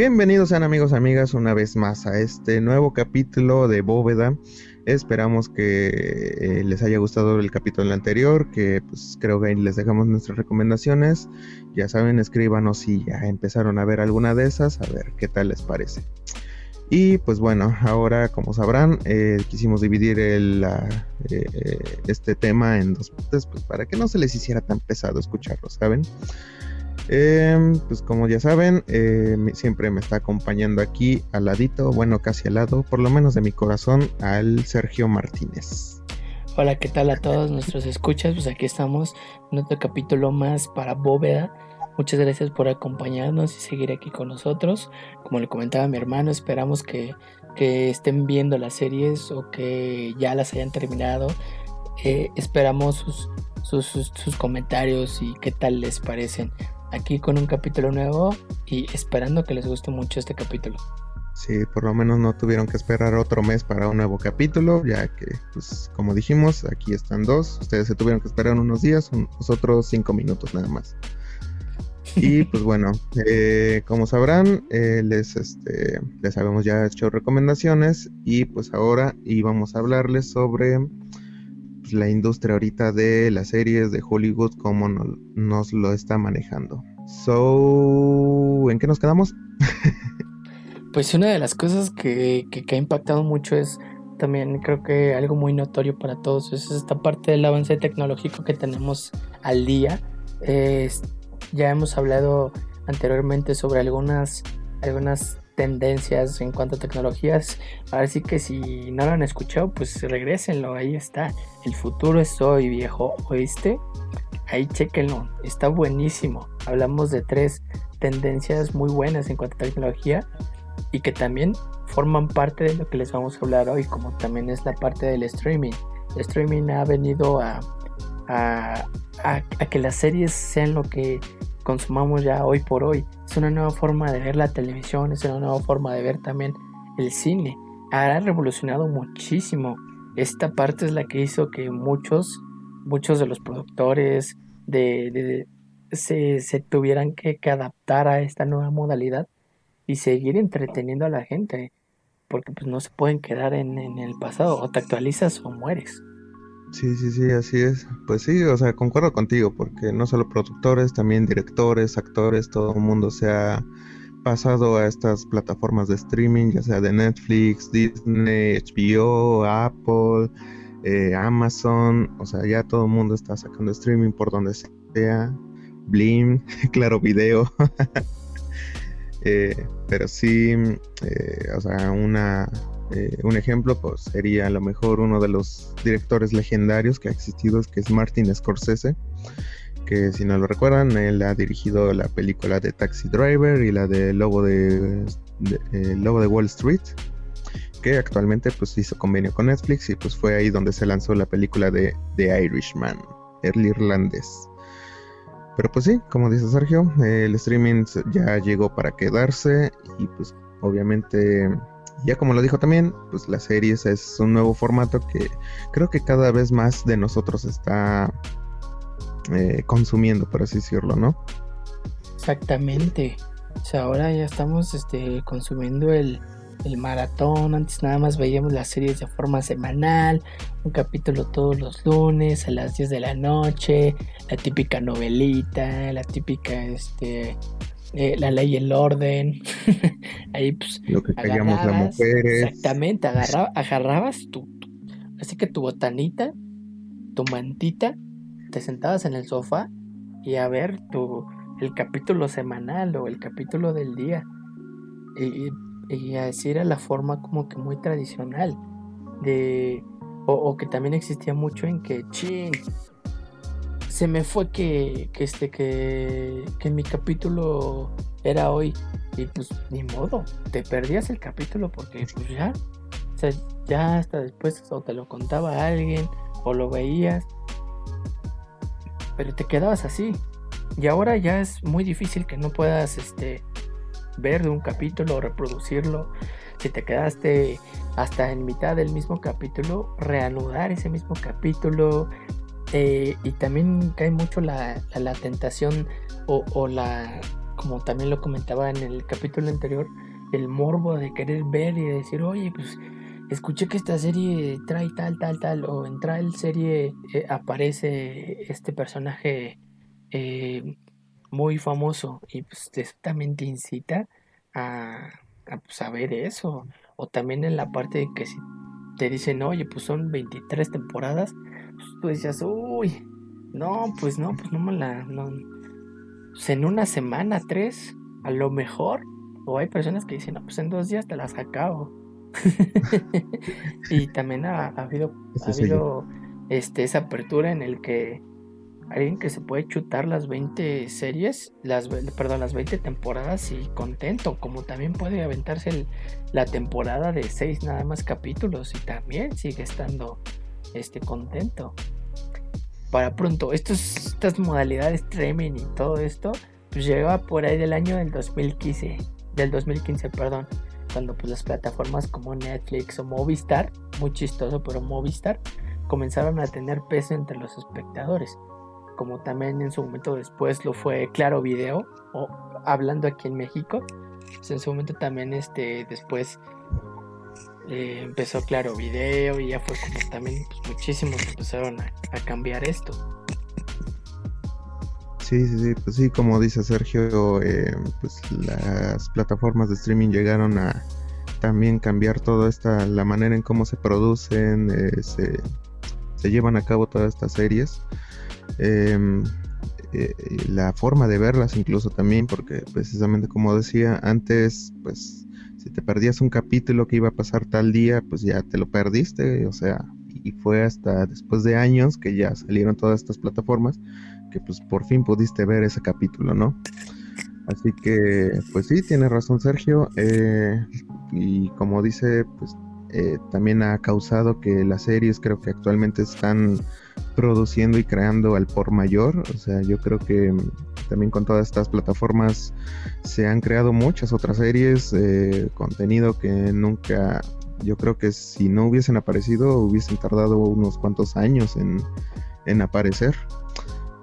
Bienvenidos sean amigos, amigas, una vez más a este nuevo capítulo de Bóveda. Esperamos que eh, les haya gustado el capítulo anterior, que pues creo que les dejamos nuestras recomendaciones. Ya saben, escríbanos si ya empezaron a ver alguna de esas, a ver qué tal les parece. Y pues bueno, ahora como sabrán, eh, quisimos dividir eh, este tema en dos partes, pues para que no se les hiciera tan pesado escucharlo, ¿saben? Em, pues como ya saben, eh, siempre me está acompañando aquí al ladito, bueno, casi al lado, por lo menos de mi corazón, al Sergio Martínez. Hola, ¿qué tal a todos nuestros escuchas? Pues aquí estamos en otro capítulo más para Bóveda. Muchas gracias por acompañarnos y seguir aquí con nosotros. Como le comentaba mi hermano, esperamos que, estén viendo las series o que ya las hayan terminado. Eh, esperamos sus, sus, sus comentarios y qué tal les parecen aquí con un capítulo nuevo y esperando que les guste mucho este capítulo. Sí, por lo menos no tuvieron que esperar otro mes para un nuevo capítulo, ya que, pues, como dijimos, aquí están dos. Ustedes se tuvieron que esperar unos días, nosotros cinco minutos nada más. Y pues bueno, eh, como sabrán, eh, les, este, les habíamos ya hecho recomendaciones y pues ahora íbamos a hablarles sobre la industria ahorita de las series de Hollywood, cómo nos lo está manejando. So, ¿en qué nos quedamos? pues una de las cosas que, ha impactado mucho es también creo que algo muy notorio para todos es esta parte del avance tecnológico que tenemos al día. ya hemos hablado anteriormente sobre algunas, algunas tendencias en cuanto a tecnologías. Ahora sí que si no lo han escuchado, pues regresenlo, ahí está. El futuro es hoy, viejo, ¿oíste? Ahí chequenlo, está buenísimo. Hablamos de tres tendencias muy buenas en cuanto a tecnología y que también forman parte de lo que les vamos a hablar hoy, como también es la parte del streaming. El streaming ha venido a, a, a que las series sean lo que consumamos ya hoy por hoy. Es una nueva forma de ver la televisión, es una nueva forma de ver también el cine. Ha revolucionado muchísimo. Esta parte es la que hizo que muchos, muchos de los productores de, se, se, tuvieran que, adaptar a esta nueva modalidad y seguir entreteniendo a la gente. Porque pues no se pueden quedar en el pasado. O te actualizas o mueres. Sí, sí, sí, así es. Pues sí, o sea, concuerdo contigo, porque no solo productores, también directores, actores, todo el mundo se ha pasado a estas plataformas de streaming, ya sea de Netflix, Disney, HBO, Apple, eh, Amazon, o sea, ya todo el mundo está sacando streaming por donde sea, Blim, claro, video. Eh, pero sí, eh, o sea, una eh, un ejemplo pues, sería a lo mejor uno de los directores legendarios que ha existido, que es Martin Scorsese, que si no lo recuerdan, él ha dirigido la película de Taxi Driver y la de Lobo de, eh, Lobo de Wall Street, que actualmente pues hizo convenio con Netflix y pues fue ahí donde se lanzó la película de The Irishman, el irlandés. Pero pues sí, como dice Sergio, el streaming ya llegó para quedarse y pues obviamente ya como lo dijo también, pues las series es un nuevo formato que creo que cada vez más de nosotros está eh, consumiendo, por así decirlo, ¿no? Exactamente. O sea, ahora ya estamos este, consumiendo el, el maratón. Antes nada más veíamos las series de forma semanal, un capítulo todos los lunes a las 10 de la noche, la típica novelita, la típica este eh, la ley y el orden. Ahí pues. Lo que callamos las mujeres. Exactamente, agarrabas tu, Así que tu botanita, tu mantita, te sentabas en el sofá y a ver tu, el capítulo semanal o el capítulo del día. Y, y así era la forma como que muy tradicional. De. O, o que también existía mucho en que, ching, se me fue que, que este que, que mi capítulo era hoy. Y pues ni modo te perdías el capítulo porque pues ya o sea, ya hasta después o te lo contaba alguien o lo veías. Pero te quedabas así. Y ahora ya es muy difícil que no puedas este ver un capítulo reproducirlo. Si te quedaste hasta en mitad del mismo capítulo reanudar ese mismo capítulo eh, y también cae mucho la, la, tentación o, la como también lo comentaba en el capítulo anterior, el morbo de querer ver y decir, oye, pues escuché que esta serie trae tal, tal, tal, o en tal serie eh, aparece este personaje eh, muy famoso y pues también te incita a, a pues, ver eso. O también en la parte de que si te dicen, oye, pues son 23 temporadas, pues tú decías, uy, no, pues no, pues no me la... No. Pues en una semana, tres, a lo mejor. O hay personas que dicen, no, pues en dos días te las acabo. y también ha, habido, ha habido este, esa apertura en el que alguien que se puede chutar las 20 series, las, perdón, las 20 temporadas y contento, como también puede aventarse la temporada de 6 nada más capítulos y también sigue estando este, contento. Para pronto, estos, estas modalidades streaming y todo esto, pues llegaba por ahí del año del 2015, del 2015, perdón, cuando pues las plataformas como Netflix o Movistar, muy chistoso, pero Movistar, comenzaron a tener peso entre los espectadores como también en su momento después lo fue Claro Video, o hablando aquí en México, pues en su momento también este después eh, empezó Claro Video y ya fue como también pues, muchísimos empezaron a, cambiar esto. Sí, sí, sí, pues sí, como dice Sergio, eh, pues las plataformas de streaming llegaron a también cambiar toda esta, la manera en cómo se producen, eh, se, se, llevan a cabo todas estas series. Em, eh, la forma de verlas incluso también, porque precisamente como decía antes, pues si te perdías un capítulo que iba a pasar tal día, pues ya te lo perdiste, o sea, y fue hasta después de años que ya salieron todas estas plataformas que pues por fin pudiste ver ese capítulo, ¿no? Así que, pues sí, tiene razón Sergio. Eh, y como dice, pues eh, también ha causado que las series creo que actualmente están produciendo y creando al por mayor. O sea, yo creo que también con todas estas plataformas se han creado muchas otras series, eh, contenido que nunca, yo creo que si no hubiesen aparecido, hubiesen tardado unos cuantos años en, en aparecer.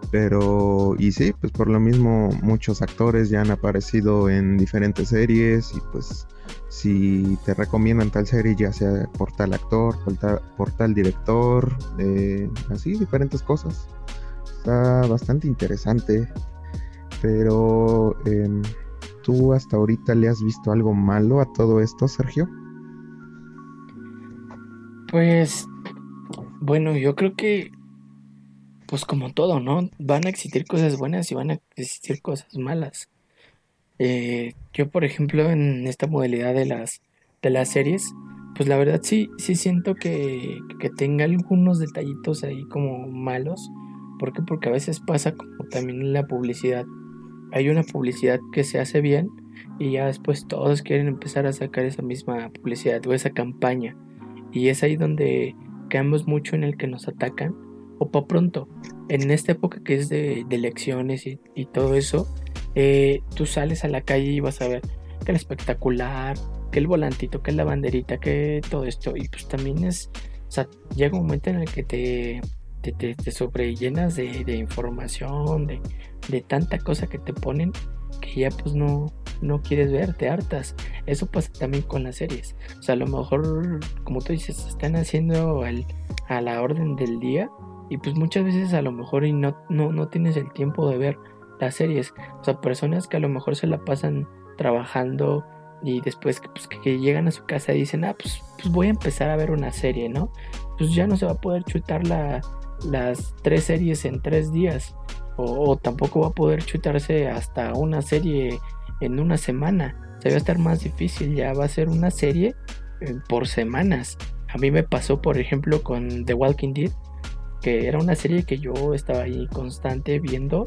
Pero, y sí, pues por lo mismo muchos actores ya han aparecido en diferentes series y pues si te recomiendan tal serie, ya sea por tal actor, por tal, director, eh, así diferentes cosas. Está bastante interesante, pero em, ¿tú hasta ahorita le has visto algo malo a todo esto, Sergio? Pues, bueno, yo creo que, pues como todo, ¿no? Van a existir cosas buenas y van a existir cosas malas. Eh, yo, por ejemplo, en esta modalidad de las, de las series, pues la verdad sí, sí siento que, que tenga algunos detallitos ahí como malos. ¿Por qué? Porque a veces pasa como también en la publicidad. Hay una publicidad que se hace bien y ya después todos quieren empezar a sacar esa misma publicidad o esa campaña. Y es ahí donde caemos mucho en el que nos atacan. O para pronto, en esta época que es de, elecciones y, y todo eso, eh, tú sales a la calle y vas a ver que el espectacular, que el volantito, que la banderita, que todo esto. Y pues también es, o sea, llega un momento en el que te, te, te, sobrellenas de, de información, de, de, tanta cosa que te ponen, que ya pues no, no quieres ver, te hartas. Eso pasa también con las series. O sea, a lo mejor, como tú dices, están haciendo a la orden del día y pues muchas veces a lo mejor y no, no, no tienes el tiempo de ver las series. O sea, personas que a lo mejor se la pasan trabajando y después pues, que llegan a su casa y dicen, ah, pues, pues, voy a empezar a ver una serie, ¿no? Pues ya no se va a poder chutar la, las tres series en tres días. O, tampoco va a poder chutarse hasta una serie en una semana. Se va a estar más difícil, ya va a ser una serie eh, por semanas. A mí me pasó, por ejemplo, con The Walking Dead que era una serie que yo estaba ahí constante viendo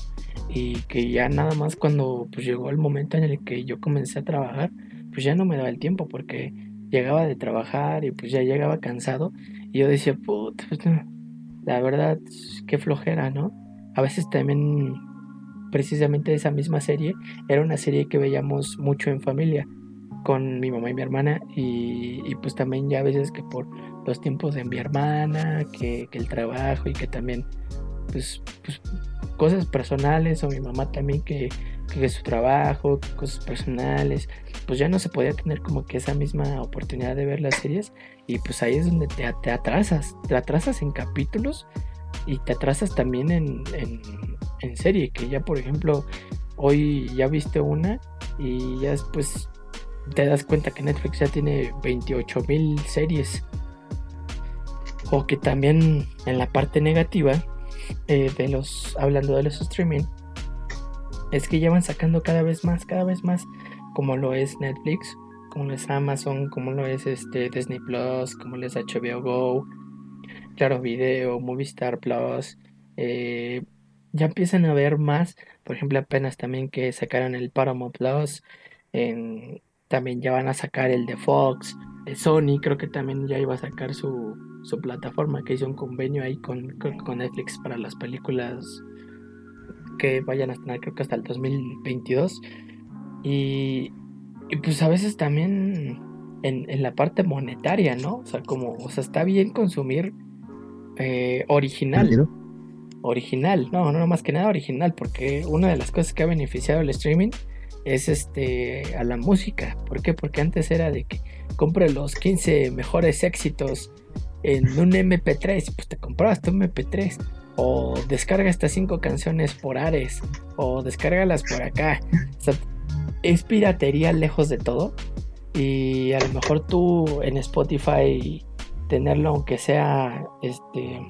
y que ya nada más cuando pues llegó el momento en el que yo comencé a trabajar, pues ya no me daba el tiempo porque llegaba de trabajar y pues ya llegaba cansado y yo decía, puta, pues, la verdad, qué flojera, ¿no? A veces también precisamente esa misma serie era una serie que veíamos mucho en familia con mi mamá y mi hermana y, y pues también ya a veces que por los tiempos de mi hermana, que, el trabajo y que también, pues, pues, cosas personales o mi mamá también que que su trabajo, cosas personales, pues ya no se podía tener como que esa misma oportunidad de ver las series y pues ahí es donde te, atrasas, te atrasas en capítulos y te atrasas también en, en, serie, que ya por ejemplo hoy ya viste una y ya después te das cuenta que Netflix ya tiene 28 mil series. O que también en la parte negativa eh, de los, hablando de los streaming, es que ya van sacando cada vez más, cada vez más, como lo es Netflix, como lo es Amazon, como lo es este Disney Plus, como lo es HBO Go, Claro Video, Movistar Plus, eh, ya empiezan a ver más, por ejemplo apenas también que sacaron el Paramount Plus, también ya van a sacar el de Fox, Sony, creo que también ya iba a sacar su, su plataforma, que hizo un convenio ahí con, con Netflix para las películas que vayan a estar creo que hasta el 2022. Y, y pues a veces también en, en, la parte monetaria, ¿no? O sea, como, o sea, está bien consumir eh, original. Original, no, no, más que nada original, porque una de las cosas que ha beneficiado el streaming es este a la música. ¿Por qué? Porque antes era de que compre los 15 mejores éxitos en un MP3, pues te comprabas tu MP3 o descarga estas cinco canciones por Ares, o descárgalas por acá. O sea, es piratería lejos de todo. Y a lo mejor tú en Spotify tenerlo aunque sea este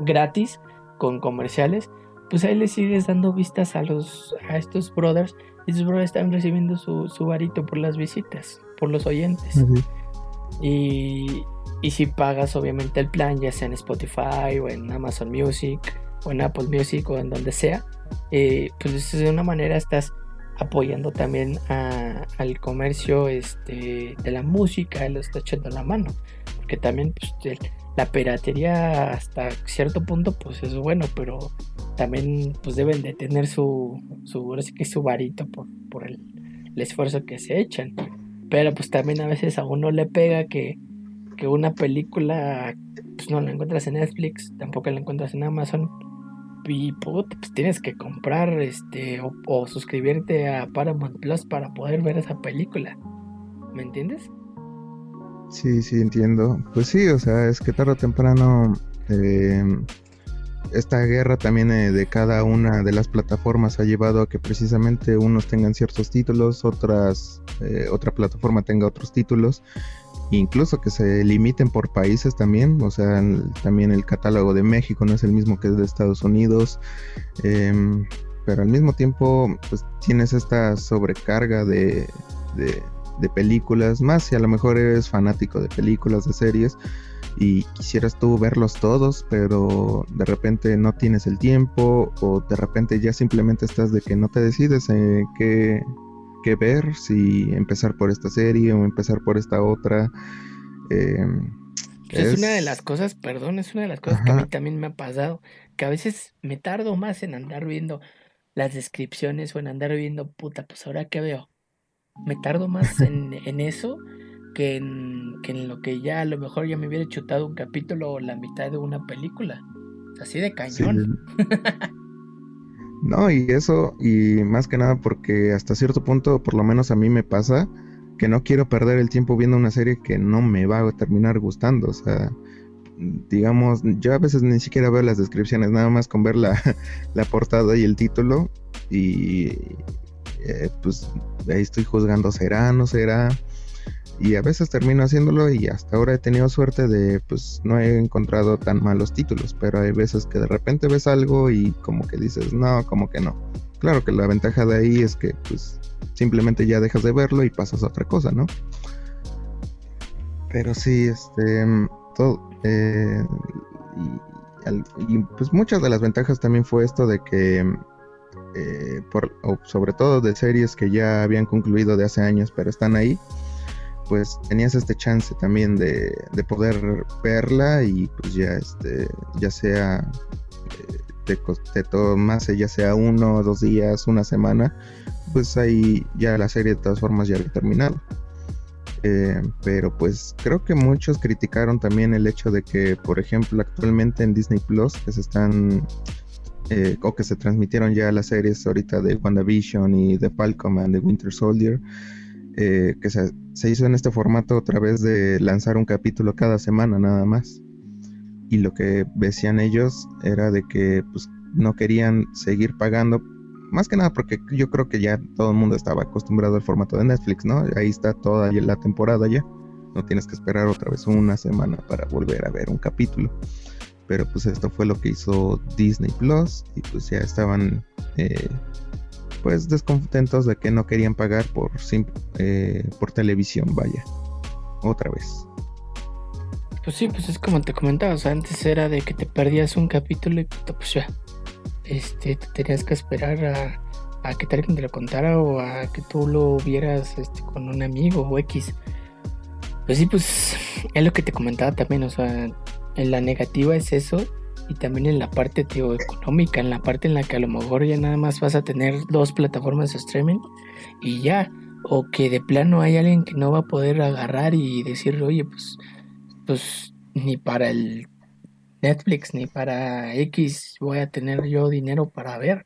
gratis con comerciales, pues ahí le sigues dando vistas a los a estos brothers y esos brothers están recibiendo su, su varito por las visitas, por los oyentes. Y y si pagas obviamente el plan, ya sea en Spotify o en Amazon Music o en Apple Music o en donde sea, eh, pues de una manera estás apoyando también al comercio este, de la música, lo está echando la mano. Porque también pues, la piratería hasta cierto punto pues es bueno, pero también pues deben de tener su, su, que su varito por, por el, el esfuerzo que se echan. Pero pues también a veces a uno le pega que que una película pues no la encuentras en Netflix, tampoco la encuentras en Amazon. Y pues tienes que comprar este o, suscribirte a Paramount Plus para poder ver esa película. ¿Me entiendes? Sí, sí, entiendo. Pues sí, o sea, es que tarde o temprano eh, esta guerra también eh, de cada una de las plataformas ha llevado a que precisamente unos tengan ciertos títulos, otras, eh, otra plataforma tenga otros títulos incluso que se limiten por países también, o sea, también el catálogo de México no es el mismo que el de Estados Unidos, em, pero al mismo tiempo pues tienes esta sobrecarga de, de, películas, más si a lo mejor eres fanático de películas, de series, y quisieras tú verlos todos, pero de repente no tienes el tiempo o de repente ya simplemente estás de que no te decides en qué que ver, si empezar por esta serie o empezar por esta otra. Em, es... una de las cosas, perdón, es una de las cosas que a mí también me ha pasado, que a veces me tardo más en andar viendo las descripciones o en andar viendo, puta, pues ahora qué veo. Me tardo más en, en eso que en, que en lo que ya a lo mejor ya me hubiera chutado un capítulo o la mitad de una película. Así de cañón. No, y eso, y más que nada porque hasta cierto punto, por lo menos a mí me pasa, que no quiero perder el tiempo viendo una serie que no me va a terminar gustando. O sea, digamos, yo a veces ni siquiera veo las descripciones, nada más con ver la, portada y el título. Y eh, pues ahí estoy juzgando, será, no será y a veces termino haciéndolo y hasta ahora he tenido suerte de pues no he encontrado tan malos títulos, pero hay veces que de repente ves algo y como que dices, no, como que no. Claro que la ventaja de ahí es que pues simplemente ya dejas de verlo y pasas a otra cosa, ¿no? Pero sí, este, todo, eh, y, pues muchas de las ventajas también fue esto de que, eh, por, sobre todo de series que ya habían concluido de hace años, pero están ahí, pues tenías este chance también de, poder verla y pues ya este ya sea eh, te, te tomase ya sea uno dos días una semana pues ahí ya la serie de todas formas ya había terminado. Eh, pero pues creo que muchos criticaron también el hecho de que por ejemplo actualmente en Disney Plus que se están eh, o que se transmitieron ya las series ahorita de WandaVision y de Falcon and the Winter Soldier, eh, que se, hizo en este formato a través de lanzar un capítulo cada semana nada más. Y lo que decían ellos era de que pues, no querían seguir pagando, más que nada porque yo creo que ya todo el mundo estaba acostumbrado al formato de Netflix, ¿no? Ahí está toda la temporada ya. No tienes que esperar otra vez una semana para volver a ver un capítulo pero pues esto fue lo que hizo Disney Plus y pues ya estaban eh, pues descontentos de que no querían pagar por, eh, por televisión, vaya, otra vez. Pues sí, pues es como te comentaba, o sea, antes era de que te perdías un capítulo y pues ya, este, te tenías que esperar a, a que alguien te lo contara o a que tú lo vieras este, con un amigo o X. Pues sí, pues es lo que te comentaba también, o sea, en la negativa es eso y también en la parte económica, en la parte en la que a lo mejor ya nada más vas a tener dos plataformas de streaming y ya, o que de plano hay alguien que no va a poder agarrar y decir, oye, pues, pues ni para el Netflix ni para X voy a tener yo dinero para ver,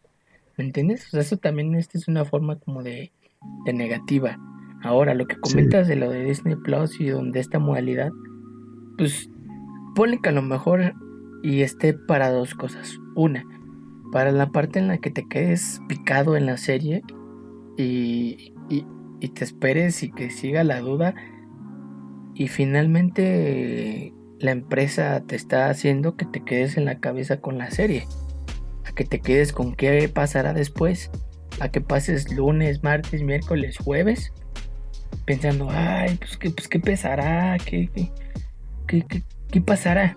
¿me entiendes? O sea, eso también esta es una forma como de, de negativa. Ahora, lo que comentas de lo de Disney Plus y donde esta modalidad, pues ponle que a lo mejor y esté para dos cosas. Una, para la parte en la que te quedes picado en la serie y, y, te esperes y que siga la duda y finalmente la empresa te está haciendo que te quedes en la cabeza con la serie. A que te quedes con qué pasará después. A que pases lunes, martes, miércoles, jueves. Pensando, ay, pues qué, pues, ¿qué pesará, qué, qué, qué, ¿Qué pasará?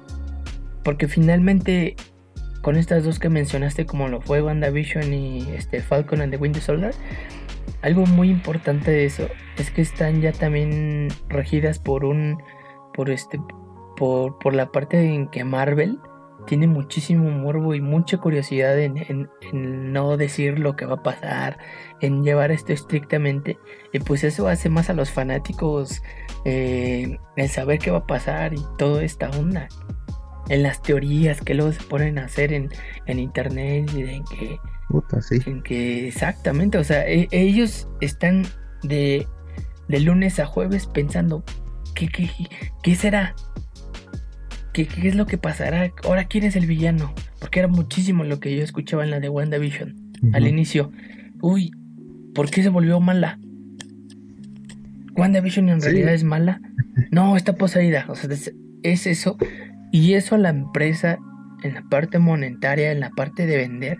Porque finalmente con estas dos que mencionaste como lo fue WandaVision y este Falcon and the Winter Soldier, algo muy importante de eso es que están ya también regidas por un por este por, por la parte en que Marvel tiene muchísimo morbo y mucha curiosidad en, no decir lo que va a pasar, en llevar esto estrictamente. Y pues eso hace más a los fanáticos eh, el saber qué va a pasar y toda esta onda. En las teorías que luego se ponen a hacer en, internet y en que... En que exactamente, o sea, e, ellos están de, de lunes a jueves pensando, ¿qué, qué, qué será? ¿Qué, es lo que pasará? Ahora, ¿quién es el villano? Porque era muchísimo lo que yo escuchaba en la de WandaVision al inicio. Uy, ¿por qué se volvió mala? WandaVision en realidad es mala. No, está poseída. O sea, es, eso. Y eso a la empresa, en la parte monetaria, en la parte de vender,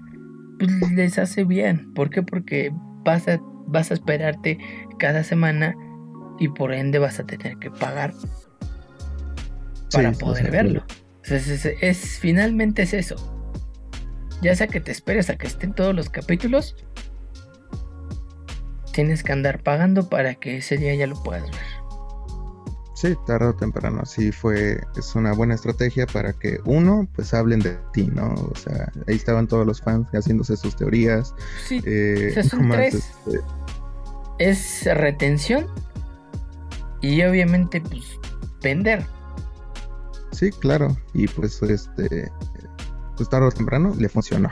pues les hace bien. ¿Por qué? Porque vas a, vas a esperarte cada semana y por ende vas a tener que pagar para poder verlo. es, finalmente es eso. Ya sea que te esperes a que estén todos los capítulos, tienes que andar pagando para que ese día ya lo puedas ver. Sí, tarde o temprano, sí fue, es una buena estrategia para que uno, pues hablen de ti, ¿no? O sea, ahí estaban todos los fans haciéndose sus teorías. Sí, eh, este, Es retención y obviamente, pues, vender. Sí, claro. Y pues este pues tarde o temprano le funcionó.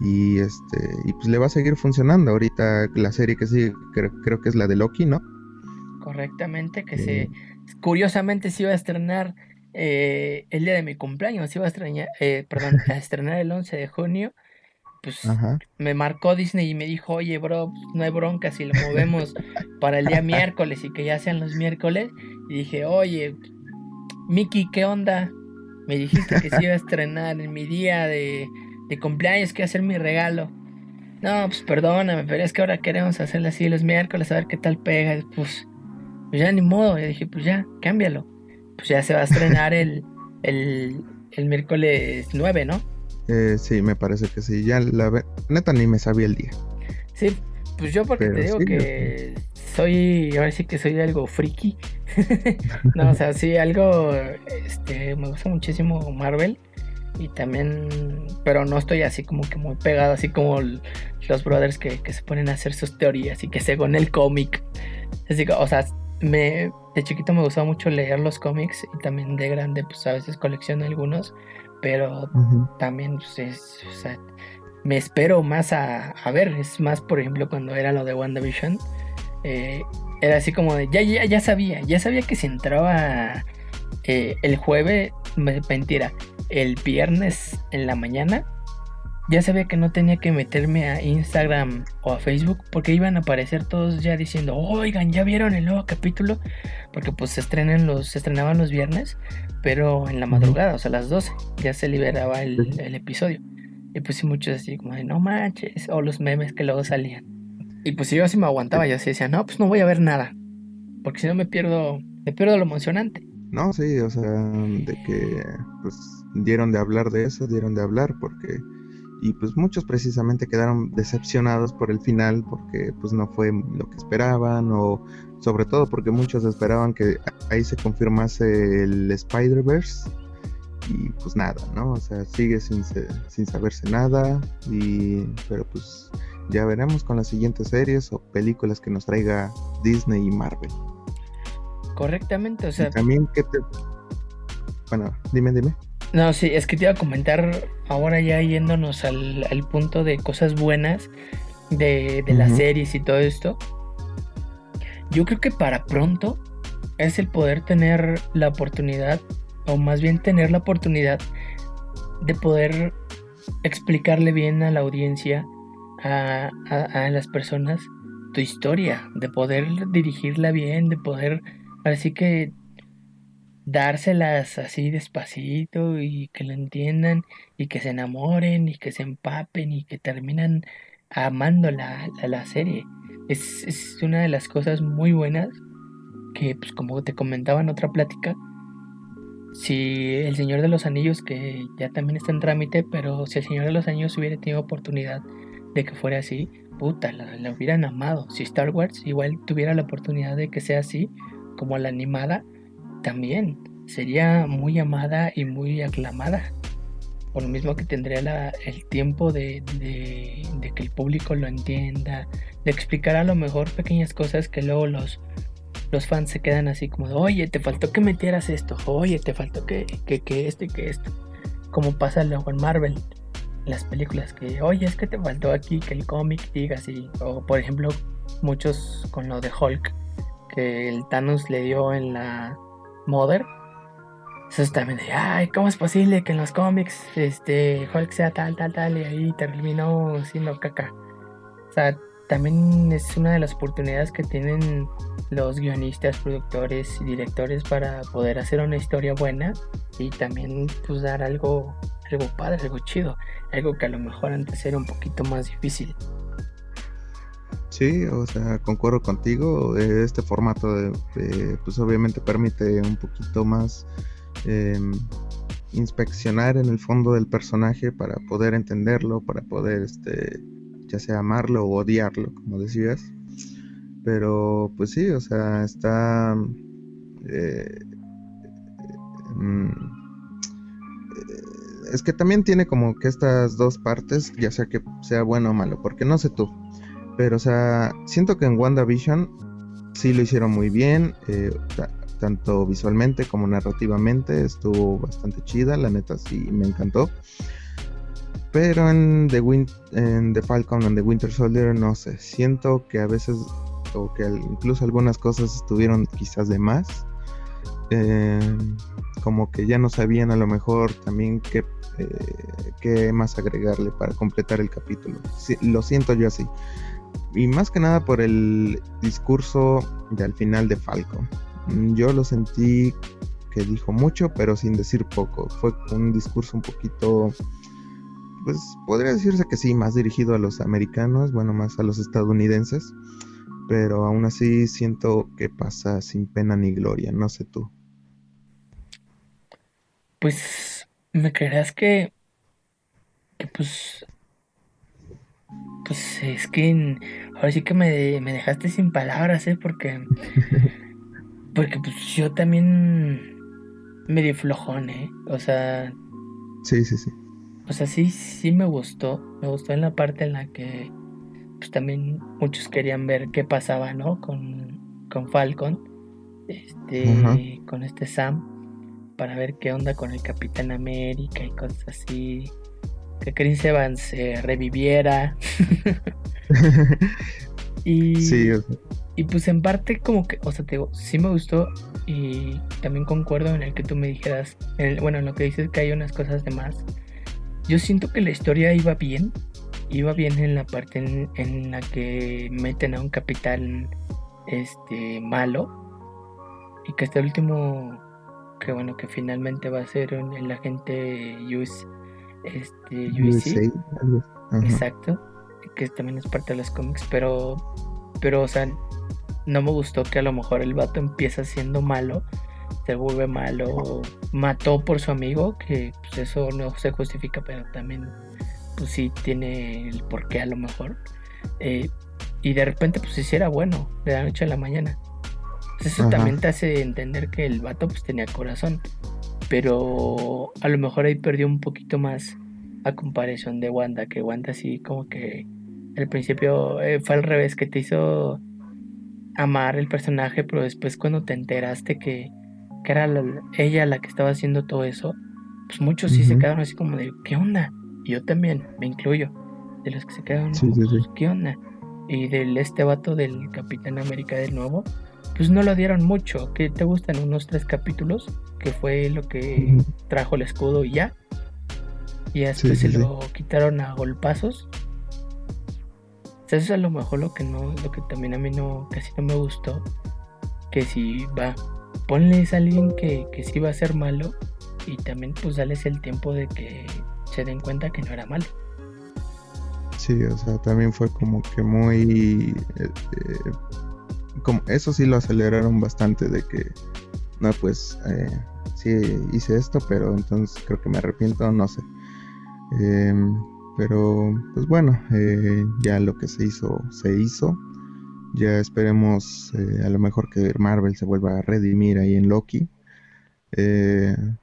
Y este, y pues le va a seguir funcionando. Ahorita la serie que sí, creo, que es la de Loki, ¿no? Correctamente, que se curiosamente se iba a estrenar eh, el día de mi cumpleaños, se iba a estrenar, eh, perdón, a estrenar el 11 de junio. Pues me marcó Disney y me dijo, oye, bro, no hay bronca si lo movemos para el día miércoles y que ya sean los miércoles. Y dije, oye, Miki, ¿qué onda? Me dijiste que se iba a estrenar en mi día de, cumpleaños, que hacer mi regalo. No, pues perdóname, pero es que ahora queremos hacerlo así los miércoles, a ver qué tal pega. Pues, pues ya ni modo. Y dije, pues ya, cámbialo. Pues ya se va a estrenar el, el, miércoles 9, ¿no? Eh, sí, me parece que sí. Ya la neta ni me sabía el día. Sí, pues yo porque te digo que soy, ahora sí que soy algo friki. no, o sea, sí, algo, este, me gusta muchísimo Marvel. Y también, pero no estoy así como que muy pegado, así como los brothers que, se ponen a hacer sus teorías y que según el cómic. Así que, o sea, me, de chiquito me gustaba mucho leer los cómics y también de grande, pues a veces colecciono algunos, pero también pues, o sea, me espero más a, a, ver, es más, por ejemplo, cuando era lo de WandaVision, eh, era así como de, ya, ya, ya sabía, ya sabía que si entraba eh, el jueves, mentira, el viernes en la mañana, ya sabía que no tenía que meterme a Instagram o a Facebook porque iban a aparecer todos ya diciendo, oigan, ya vieron el nuevo capítulo, porque pues se estrenan los, se estrenaban los viernes, pero en la madrugada, o sea, a las 12, ya se liberaba el, episodio. Y pues sí, muchos así como de, no manches, o los memes que luego salían. Y pues yo así me aguantaba, yo así decía, no, pues no voy a ver nada, porque si no me pierdo, me pierdo lo emocionante. No, sí, o sea, de que pues dieron de hablar de eso, dieron de hablar, porque y pues muchos precisamente quedaron decepcionados por el final porque pues no fue lo que esperaban o sobre todo porque muchos esperaban que ahí se confirmase el Spider-Verse y pues nada, ¿no? O sea, sigue sin, sin saberse nada y pero pues ya veremos con las siguientes series o películas que nos traiga Disney y Marvel. Correctamente, o sea... también que te... Bueno, dime, dime. No, sí, es que te iba a comentar ahora ya yéndonos al, punto de cosas buenas de, las series y todo esto. Yo creo que para pronto es el poder tener la oportunidad, o más bien tener la oportunidad de poder explicarle bien a la audiencia, a, a las personas, tu historia, de poder dirigirla bien, de poder, así que dárselas así despacito y que lo entiendan y que se enamoren y que se empapen y que terminan amando la, la, serie. Es, es, una de las cosas muy buenas que, pues como te comentaba en otra plática, si El Señor de los Anillos, que ya también está en trámite, pero si El Señor de los Anillos hubiera tenido oportunidad de que fuera así, puta, la, la hubieran amado. Si Star Wars igual tuviera la oportunidad de que sea así, como la animada, también sería muy amada y muy aclamada. Por lo mismo que tendría el tiempo de, que el público lo entienda, de explicar a lo mejor pequeñas cosas que luego los, los fans se quedan así como oye, te faltó que metieras esto, oye, te faltó que, que, que esto y que esto. Como pasa luego en Marvel, las películas que, oye, es que te faltó aquí que el cómic diga así. O por ejemplo, muchos con lo de Hulk, que el Thanos le dio en la Mother. Eso también de, ay, ¿cómo es posible que en los cómics este Hulk sea tal, tal, tal y ahí terminó siendo caca? O sea, también es una de las oportunidades que tienen los guionistas, productores y directores para poder hacer una historia buena y también pues dar algo, algo padre, algo chido, algo que a lo mejor antes era un poquito más difícil. Sí, o sea, concuerdo contigo. Este formato, de, pues obviamente permite un poquito más em, inspeccionar en el fondo del personaje para poder entenderlo, para poder, este, ya sea amarlo o odiarlo, como decías. Pero, pues sí, o sea, está... Eh, mm, es que también tiene como que estas dos partes, ya sea que sea bueno o malo, porque no sé tú, pero, o sea, siento que en WandaVision sí lo hicieron muy bien, eh, tanto visualmente como narrativamente, estuvo bastante chida, la neta sí me encantó. Pero en The, en The Falcon and The Winter Soldier, no sé, siento que a veces, o que incluso algunas cosas estuvieron quizás de más. Eh, como que ya no sabían a lo mejor también qué, eh, qué más agregarle para completar el capítulo. lo siento yo así y más que nada por el discurso de al final de Falco. Mm, yo lo sentí que dijo mucho, pero sin decir poco. Fue un discurso un poquito, pues podría decirse que sí, más dirigido a los americanos, bueno, más a los estadounidenses. Pero aún así siento que pasa sin pena ni gloria, no sé tú. Pues me creerás que, que pues pues es que ahora sí que me, dejaste sin palabras, ¿eh? Porque, porque pues yo también medio flojón, ¿eh? O sea... Sí, sí, sí. O sea, sí, sí me gustó. Me gustó en la parte en la que pues también muchos querían ver qué pasaba, ¿no? Con, con Falcon. este, con este Sam, para ver qué onda con el Capitán América y cosas así. Que Chris Evans se reviviera. y, sí, y pues en parte como que, o sea, te digo, sí me gustó y también concuerdo en el que tú me dijeras, bueno, en lo que dices que hay unas cosas de más. Yo siento que la historia iba bien, iba bien en la parte en, la que meten a un capitán este malo y que el último que bueno que finalmente va a ser el agente US este UC, exacto que también es parte de los cómics pero pero o sea no me gustó que a lo mejor el vato empieza siendo malo se vuelve malo mató por su amigo que pues eso no se justifica pero también pues sí tiene el porqué a lo mejor. Eh, y de repente pues hiciera bueno de la noche a la mañana. eso también te hace entender que el vato pues tenía corazón. Pero a lo mejor ahí perdió un poquito más a comparación de Wanda, que Wanda sí como que al principio eh, fue al revés, que te hizo amar el personaje, pero después cuando te enteraste que, que era ella la que estaba haciendo todo eso, pues muchos sí se quedaron así como de, ¿qué onda? yo también, me incluyo, de los que se quedan, pues, ¿qué onda? Y del este vato del Capitán América de nuevo, pues no lo dieron mucho, que te gustan unos tres capítulos, que fue lo que trajo el escudo y ya. Y después se lo quitaron a golpazos. eso es a lo mejor lo que no, lo que también a mí no, casi no me gustó. Que si va, ponles a alguien que, que sí va a ser malo y también pues dales el tiempo de que se den cuenta que no era malo. Sí, o sea, también fue como que muy... Eh, eh, como, eso sí lo aceleraron bastante de que, no, pues eh, sí hice esto, pero entonces creo que me arrepiento, no sé. Em, pero, pues bueno, ya lo que se hizo, se hizo. Ya esperemos a lo mejor que Marvel se vuelva a redimir ahí en Loki.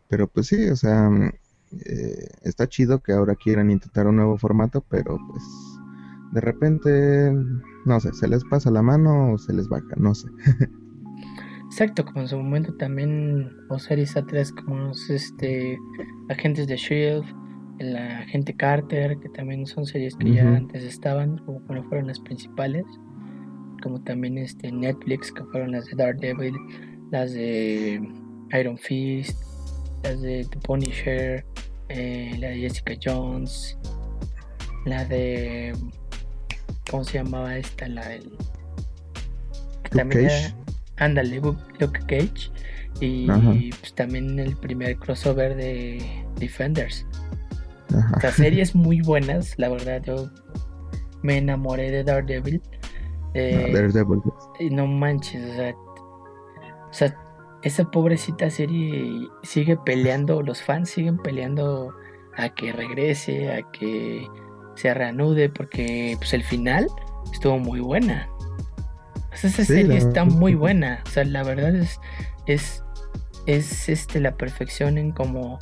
pero pues sí, o sea, eh, está chido que ahora quieran intentar un nuevo formato, pero pues de repente, no sé, se les pasa la mano o se les baja, no sé. Exacto, como en su momento también, o series A3 como los este, agentes de Shield, la agente Carter, que también son series que ya antes estaban, como fueron las principales, como también este Netflix, que fueron las de Daredevil, las de Iron Fist, las de The Punisher, eh, la de Jessica Jones, la de. ¿Cómo se llamaba esta? La del. También Cage. Ándale, Luke Cage. Y pues, también el primer crossover de Defenders. Las series muy buenas, la verdad. Yo me enamoré de Daredevil. Eh, Daredevil. Y no manches, o sea, o sea esa pobrecita serie sigue peleando, los fans siguen peleando a que regrese, a que se reanude, porque pues el final estuvo muy buena. Esa serie está muy buena. O sea, la verdad es, es, es este, la perfección en cómo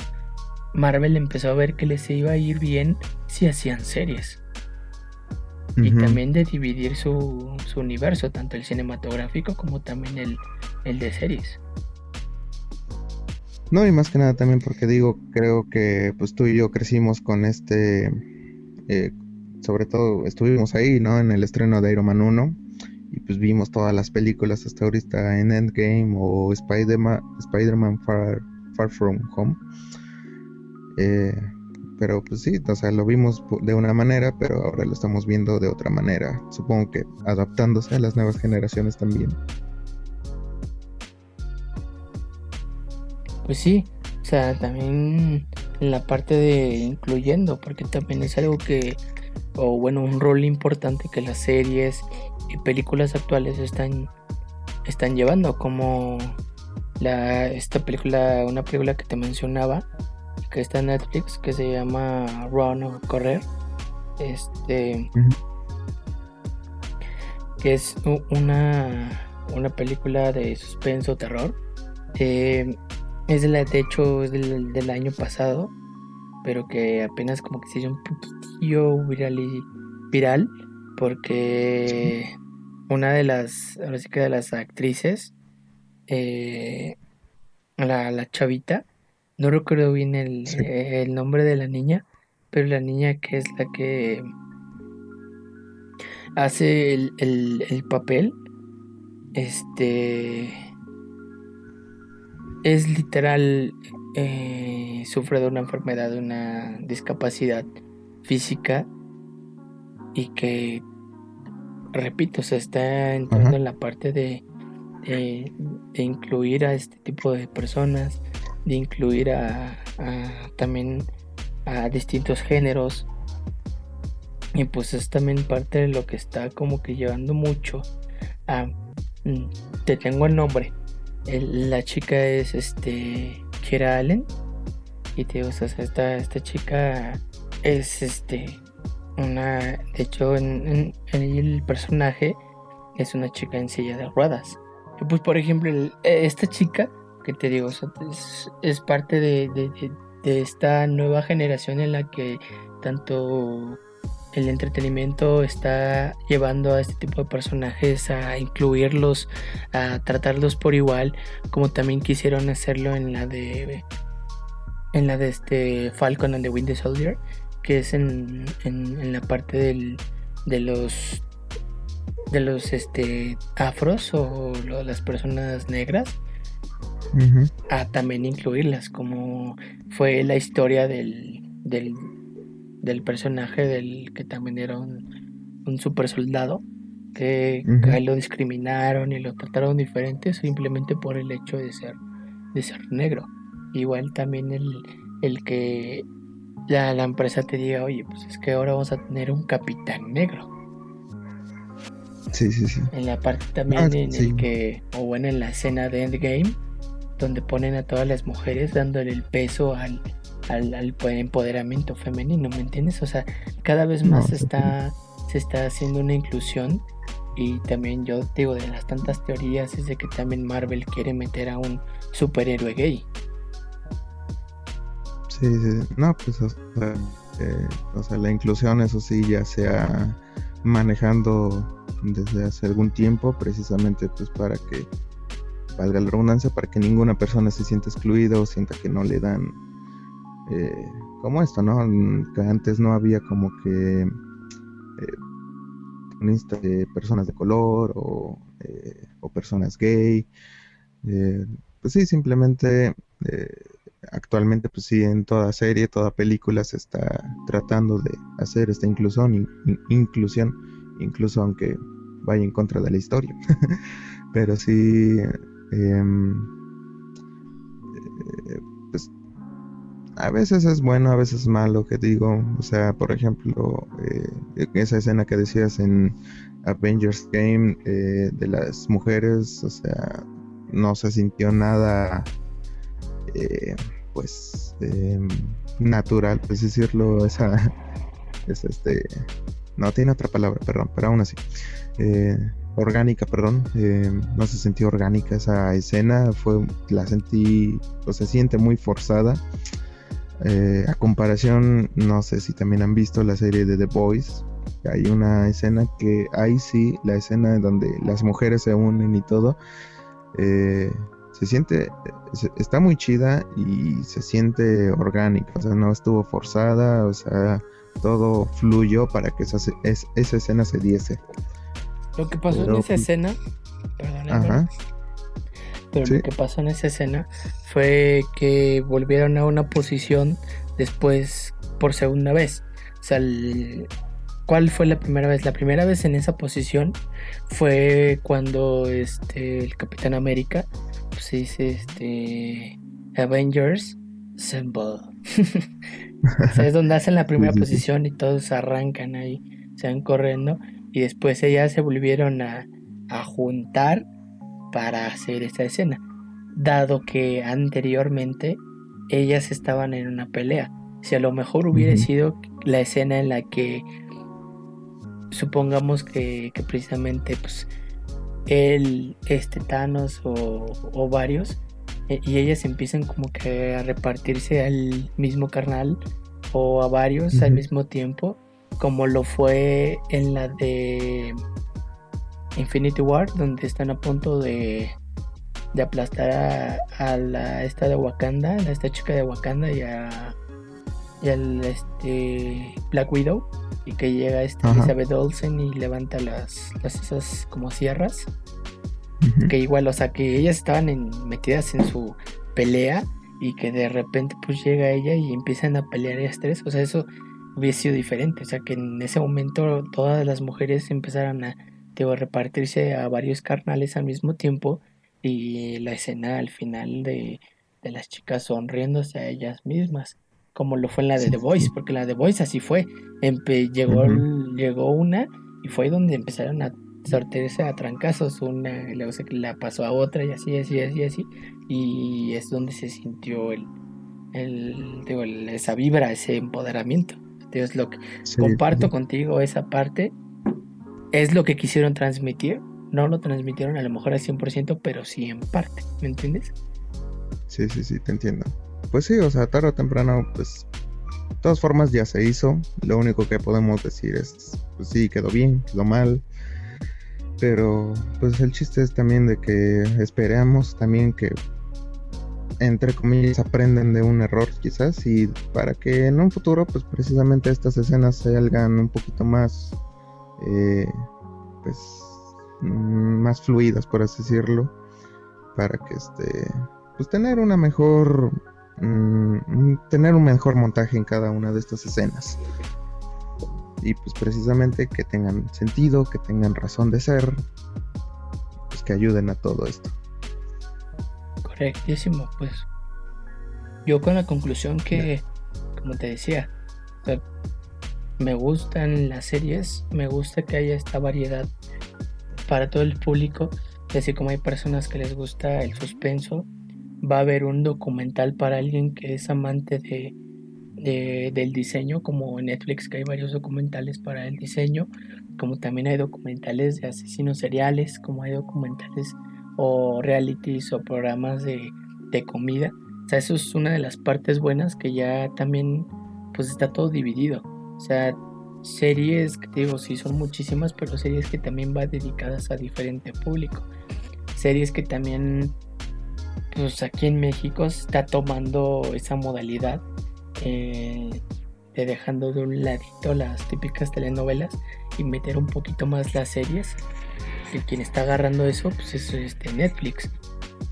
Marvel empezó a ver que les iba a ir bien si hacían series. Y también de dividir su, su, universo, tanto el cinematográfico como también el, el de series. No, y más que nada también porque digo, creo que pues tú y yo crecimos con este, eh, sobre todo estuvimos ahí, ¿no? En el estreno de Iron Man 1 y pues vimos todas las películas hasta ahorita en Endgame o Spider-Man Spider Far, Far From Home. Eh, pero pues sí, o sea, lo vimos de una manera, pero ahora lo estamos viendo de otra manera. Supongo que adaptándose a las nuevas generaciones también. pues sí, o sea, también en la parte de incluyendo, porque también es algo que, o bueno, un rol importante que las series películas actuales están, están llevando, como la, esta película, una película que te mencionaba, que está en Netflix, que se llama Run o Correr, este, que es una, una película de suspenso, terror. Eh, es de, la, de hecho, es del, año pasado, pero que apenas como que se hizo un poquitillo viral, viral porque una de las, ahora sí que de las actrices eh, la, la, chavita, no recuerdo bien el, el, nombre de la niña, pero la niña que es la que hace el, el, el papel, este, es literal, eh, sufre de una enfermedad, de una discapacidad física y que, repito, se está entrando en la parte de, de, incluir a este tipo de personas, de incluir a, también a distintos géneros. Y pues es también parte de lo que está como que llevando mucho a... Mm, te tengo el nombre. la chica es este... Kira Allen. Y te digo, o sea, esta, esta chica es este una de hecho el personaje es una chica en silla de ruedas. Y pues por ejemplo esta chica que te digo es, parte de, esta nueva generación en la que tanto el entretenimiento está llevando a este tipo de personajes a incluirlos, a tratarlos por igual, como también quisieron hacerlo en la de en la de este Falcon and the Winter Soldier, que es en, en, la parte del, de los de los este afros o las personas negras a también incluirlas como fue la historia del, del, del personaje del que también era un, un super soldado que lo discriminaron y lo trataron diferente simplemente por el hecho de ser de ser negro. Igual también el, el que la, la empresa te diga, oye, pues es que ahora vamos a tener un capitán negro. Sí, sí, sí. En la parte también ah, en el que, o bueno, en la escena de Endgame, donde ponen a todas las mujeres dándole el peso al, al, al empoderamiento femenino, ¿me entiendes? O sea, cada vez más está, se está haciendo una inclusión y también yo digo de las tantas teorías es de que también Marvel quiere meter a un superhéroe gay. Sí, No, pues, eh, o sea, la inclusión, eso sí, ya se ha manejando desde hace algún tiempo, precisamente pues para que valga la redundancia, para que ninguna persona se sienta excluida o sienta que no le dan eh, como esto, ¿no? Que antes no había como que eh, de personas de color o, eh, o personas gay. pues sí, simplemente actualmente pues sí en toda serie, toda película se está tratando de hacer esta inclusión, inclusión, incluso aunque vaya en contra de la historia. Pero sí, em, eh, pues a veces es bueno, a veces es malo, que digo, o sea, por ejemplo, eh, esa escena que decías en Avengers Game eh, de las mujeres, o sea, no se sintió nada eh, pues em, natural, pues decirlo, esa es este no tiene otra palabra, perdón, pero aún así eh, orgánica, perdón, em, no se sintió orgánica esa escena, fue la sentí, o se siente muy forzada. Eh, a comparación, no sé si también han visto la serie de The Boys. Hay una escena que ahí sí, la escena donde las mujeres se unen y todo, eh, se siente, está muy chida y se siente orgánica, o sea, no estuvo forzada, o sea, todo fluyó para que esa, esa escena se diese. Lo que pasó en esa escena, perdón, pero lo que pasó en esa escena fue que volvieron a una posición después por segunda vez. O sea, ¿cuál fue la primera vez? La primera vez en esa posición fue cuando este, el Capitán América pues dice este Avengers Assemble. es donde hacen la primera posición y todos arrancan ahí, se van corriendo y después ellas se volvieron a, a juntar para hacer esta escena, dado que anteriormente ellas estaban en una pelea. Si a lo mejor hubiera sido la escena en la que supongamos que, que precisamente pues él, este Thanos o, varios, eh, y ellas empiezan como que a repartirse al mismo carnal o a varios al mismo tiempo, como lo fue en la de Infinity War, donde están a punto de, de aplastar a, la esta de Wakanda, a esta chica de Wakanda y a y al este Black Widow y que llega esta Elizabeth Olsen y levanta las, las esas como sierras que igual o sea que ellas estaban metidas en su pelea y que de repente pues llega ella y empiezan a pelear ellas tres o sea eso hubiese sido diferente o sea que en ese momento todas las mujeres empezaron a repartirse a varios carnales al mismo tiempo y la escena al final de, de las chicas sonriéndose a ellas mismas como lo fue en la de The Voice, porque la de The Voice así fue. llegó, llegó una y fue donde empezaron a sortearse a trancazos. Una, luego se la pasó a otra y así, así, así, así. Y es donde se sintió el, el, digo, esa vibra, ese empoderamiento. Entonces, lo que comparto contigo esa parte es lo que quisieron transmitir. No lo transmitieron a lo mejor al 100%, pero sí en parte. ¿Me entiendes? Sí, sí, sí, te entiendo pues sí, o sea, tarde o temprano, pues, de todas formas ya se hizo. Lo único que podemos decir es, pues sí, quedó bien, quedó mal. Pero, pues el chiste es también de que esperamos también que, entre comillas, aprenden de un error quizás y para que en un futuro, pues precisamente estas escenas salgan un poquito más, eh, pues, mm, más fluidas, por así decirlo, para que este, pues tener una mejor Mm, tener un mejor montaje en cada una de estas escenas. Y pues precisamente que tengan sentido, que tengan razón de ser, pues que ayuden a todo esto. Correctísimo, pues yo con la conclusión que, como te decía, me gustan las series, me gusta que haya esta variedad para todo el público, así como hay personas que les gusta el suspenso, va a haber un documental para alguien que es amante de, del diseño, como en Netflix que hay varios documentales para el diseño, como también hay documentales de asesinos seriales, como hay documentales o realities o programas de, de comida. O sea, eso es una de las partes buenas que ya también pues está todo dividido. O sea, series digo, sí son muchísimas, pero series que también van dedicadas a diferente público. Series que también pues aquí en México se está tomando esa modalidad eh, de dejando de un ladito las típicas telenovelas y meter un poquito más las series. Y quien está agarrando eso pues es este Netflix,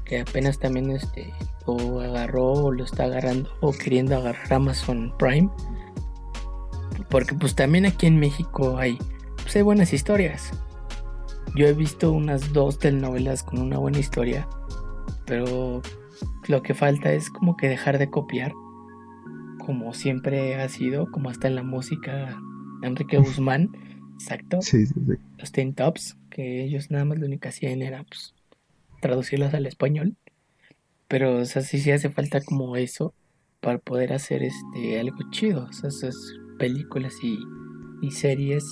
que apenas también este, lo agarró o lo está agarrando o queriendo agarrar Amazon Prime. Porque pues también aquí en México hay, pues, hay buenas historias. Yo he visto unas dos telenovelas con una buena historia pero lo que falta es como que dejar de copiar, como siempre ha sido, como hasta en la música Enrique Guzmán, exacto. Sí, sí, sí. Los Ten Tops, que ellos nada más lo único que hacían era pues, traducirlas al español. Pero, o sea, sí, sí hace falta como eso para poder hacer este algo chido. O sea, esas películas y, y series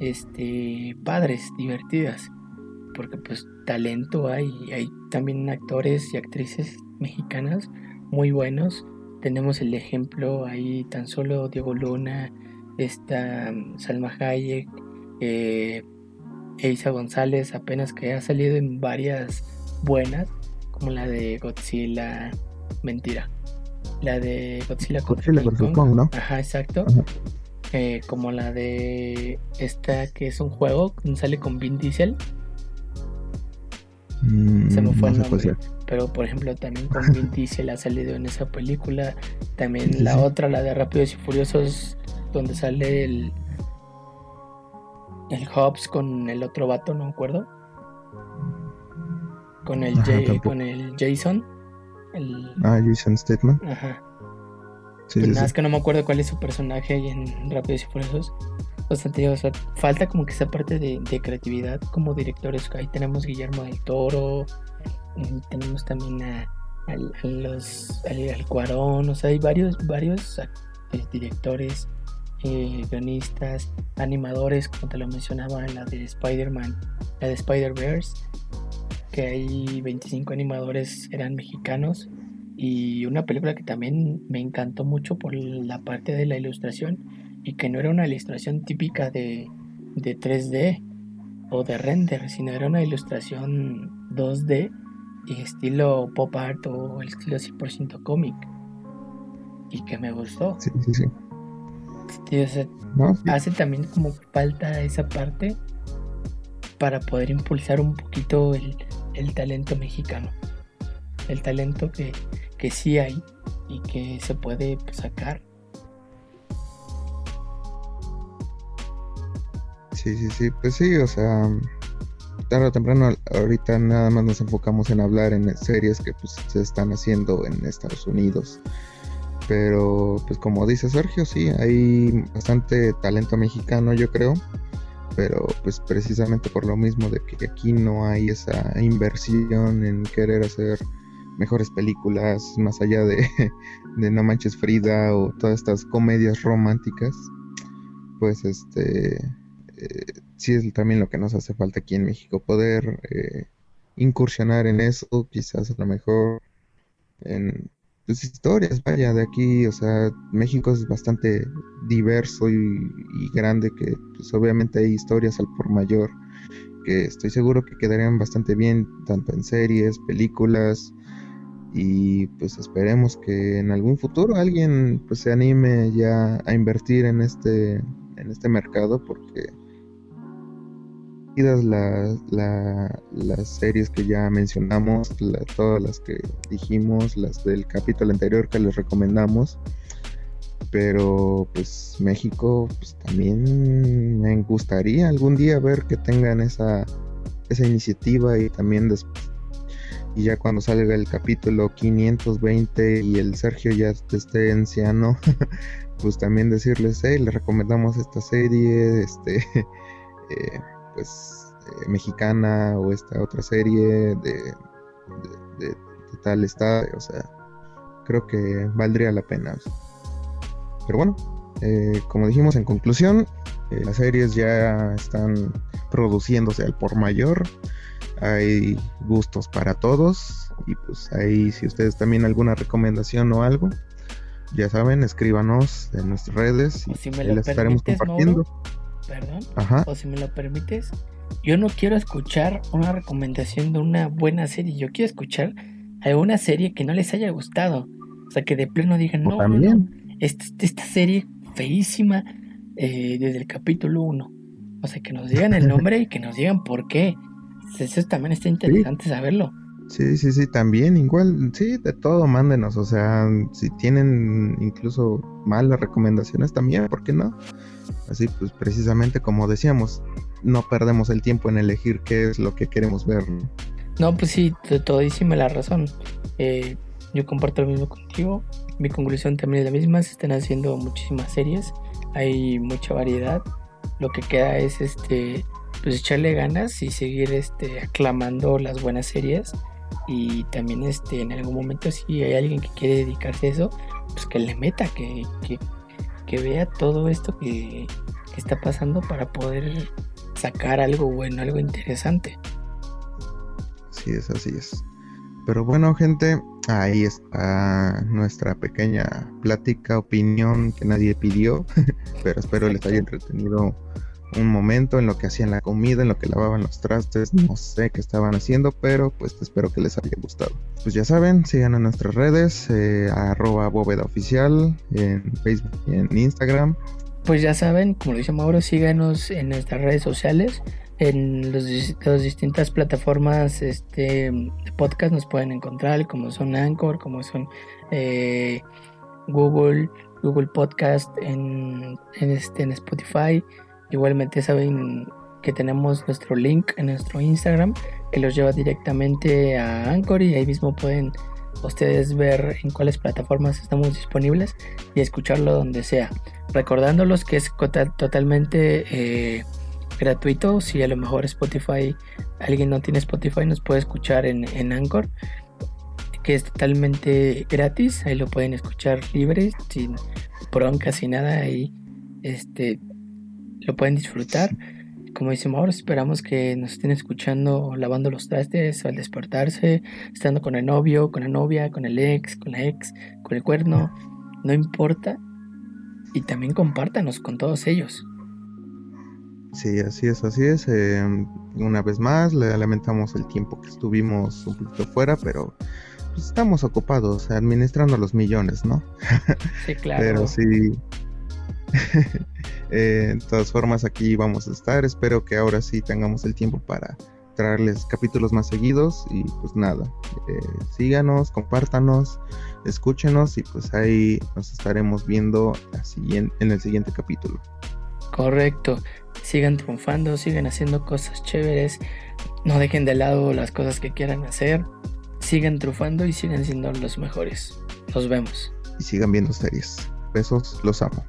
este padres, divertidas porque pues talento hay, hay también actores y actrices mexicanas muy buenos. Tenemos el ejemplo ahí tan solo Diego Luna, esta mm, Salma Hayek, eh, Eisa González, apenas que ha salido en varias buenas, como la de Godzilla, mentira, la de Godzilla, Godzilla ¿no? Ajá, exacto. Eh, como la de esta que es un juego, sale con Vin Diesel, Mm, se me fue el nombre. Pero por ejemplo también con Vin Diesel ha salido en esa película. También la otra, la de Rápidos y Furiosos, donde sale el el Hobbs con el otro vato, no me acuerdo. Con el con el Jason. El... Ah, Jason Statham. Ajá. Pues nada, es que no me acuerdo cuál es su personaje en Rápidos y Furiosos. O sea, falta como que esa parte de, creatividad como directores. Ahí tenemos Guillermo del Toro, mm, tenemos también a, los, al, Cuarón, o sea, hay varios, varios eh, directores, eh, guionistas, animadores, como te lo mencionaba, la de Spider-Man, la de Spider-Verse, que hay 25 animadores eran mexicanos y una película que también me encantó mucho por la parte de la ilustración y que no era una ilustración típica de, de 3D o de render, sino era una ilustración 2D estilo pop art o el estilo 100% cómic. Y que me gustó. Sí, sí, sí. Hace también como falta esa parte para poder impulsar un poquito el, el talento mexicano. El talento que, que sí hay y que se puede pues, sacar. Sí, sí, sí, pues sí, o sea, tarde o temprano, ahorita nada más nos enfocamos en hablar en series que pues, se están haciendo en Estados Unidos. Pero, pues como dice Sergio, sí, hay bastante talento mexicano, yo creo. Pero, pues precisamente por lo mismo de que aquí no hay esa inversión en querer hacer mejores películas, más allá de, de No Manches Frida o todas estas comedias románticas, pues este eh, sí es también lo que nos hace falta aquí en México, poder eh, incursionar en eso, quizás a lo mejor en pues, historias, vaya, de aquí, o sea, México es bastante diverso y, grande, que pues obviamente hay historias al por mayor, que estoy seguro que quedarían bastante bien, tanto en series, películas, y pues esperemos que en algún futuro alguien pues se anime ya a invertir en este en este mercado porque las, las series que ya mencionamos, todas las que dijimos, las del capítulo anterior que les recomendamos. Pero pues México pues, también me gustaría algún día ver que tengan esa, esa iniciativa y también después y ya cuando salga el capítulo 520 y el Sergio ya esté anciano, pues también decirles, hey, les recomendamos esta serie, este, eh, pues eh, mexicana o esta otra serie de, de, tal estado, o sea, creo que valdría la pena. Pero bueno, eh, como dijimos en conclusión, eh, las series ya están produciéndose al por mayor, hay gustos para todos y pues ahí si ustedes también alguna recomendación o algo, ya saben, escríbanos en nuestras redes y les estaremos compartiendo. Perdón. O si me lo permites, yo no quiero escuchar una recomendación de una buena serie. Yo quiero escuchar alguna serie que no les haya gustado. O sea, que de pleno digan, no, esta, serie feísima eh, desde el capítulo 1. O sea, que nos digan el nombre y que nos digan por qué. Eso también está interesante saberlo. Sí, sí, sí, también igual, sí, de todo, mándenos, o sea, si tienen incluso malas recomendaciones también, ¿por qué no? Así pues precisamente como decíamos, no perdemos el tiempo en elegir qué es lo que queremos ver. No, pues sí, de todísima la razón. Eh, yo comparto lo mismo contigo. Mi conclusión también es la misma. Se están haciendo muchísimas series. Hay mucha variedad. Lo que queda es este pues echarle ganas y seguir este aclamando las buenas series. Y también este en algún momento si hay alguien que quiere dedicarse a eso, pues que le meta, que, que, que vea todo esto que, que está pasando para poder sacar algo bueno, algo interesante. Así es, así es. Pero bueno, gente, ahí está nuestra pequeña plática, opinión que nadie pidió, pero espero les haya entretenido un momento en lo que hacían la comida, en lo que lavaban los trastes, no sé qué estaban haciendo, pero pues espero que les haya gustado. Pues ya saben, sigan en nuestras redes, eh, arroba bóveda oficial, en Facebook y en Instagram pues ya saben, como lo dice Mauro, síganos en nuestras redes sociales. En las distintas plataformas este, de podcast nos pueden encontrar, como son Anchor, como son eh, Google, Google Podcast, en, este, en Spotify. Igualmente saben que tenemos nuestro link en nuestro Instagram que los lleva directamente a Anchor y ahí mismo pueden ustedes ver en cuáles plataformas estamos disponibles y escucharlo donde sea. Recordándolos que es totalmente eh, gratuito. Si a lo mejor Spotify, alguien no tiene Spotify, nos puede escuchar en, en Anchor, que es totalmente gratis. Ahí lo pueden escuchar libre, sin broncas, sin nada. Ahí este, lo pueden disfrutar como decimos ahora, esperamos que nos estén escuchando lavando los trastes al despertarse, estando con el novio, con la novia, con el ex, con la ex, con el cuerno, no importa. Y también compártanos con todos ellos. Sí, así es, así es. Em, una vez más, le lamentamos el tiempo que estuvimos un poquito fuera, pero pues, estamos ocupados administrando los millones, ¿no? Sí, claro. pero sí. Eh, de todas formas, aquí vamos a estar. Espero que ahora sí tengamos el tiempo para traerles capítulos más seguidos y pues nada, eh, síganos, compártanos, escúchenos y pues ahí nos estaremos viendo en el siguiente capítulo. Correcto, sigan triunfando, sigan haciendo cosas chéveres, no dejen de lado las cosas que quieran hacer, sigan triunfando y sigan siendo los mejores. Nos vemos. Y sigan viendo series. Besos, los amo.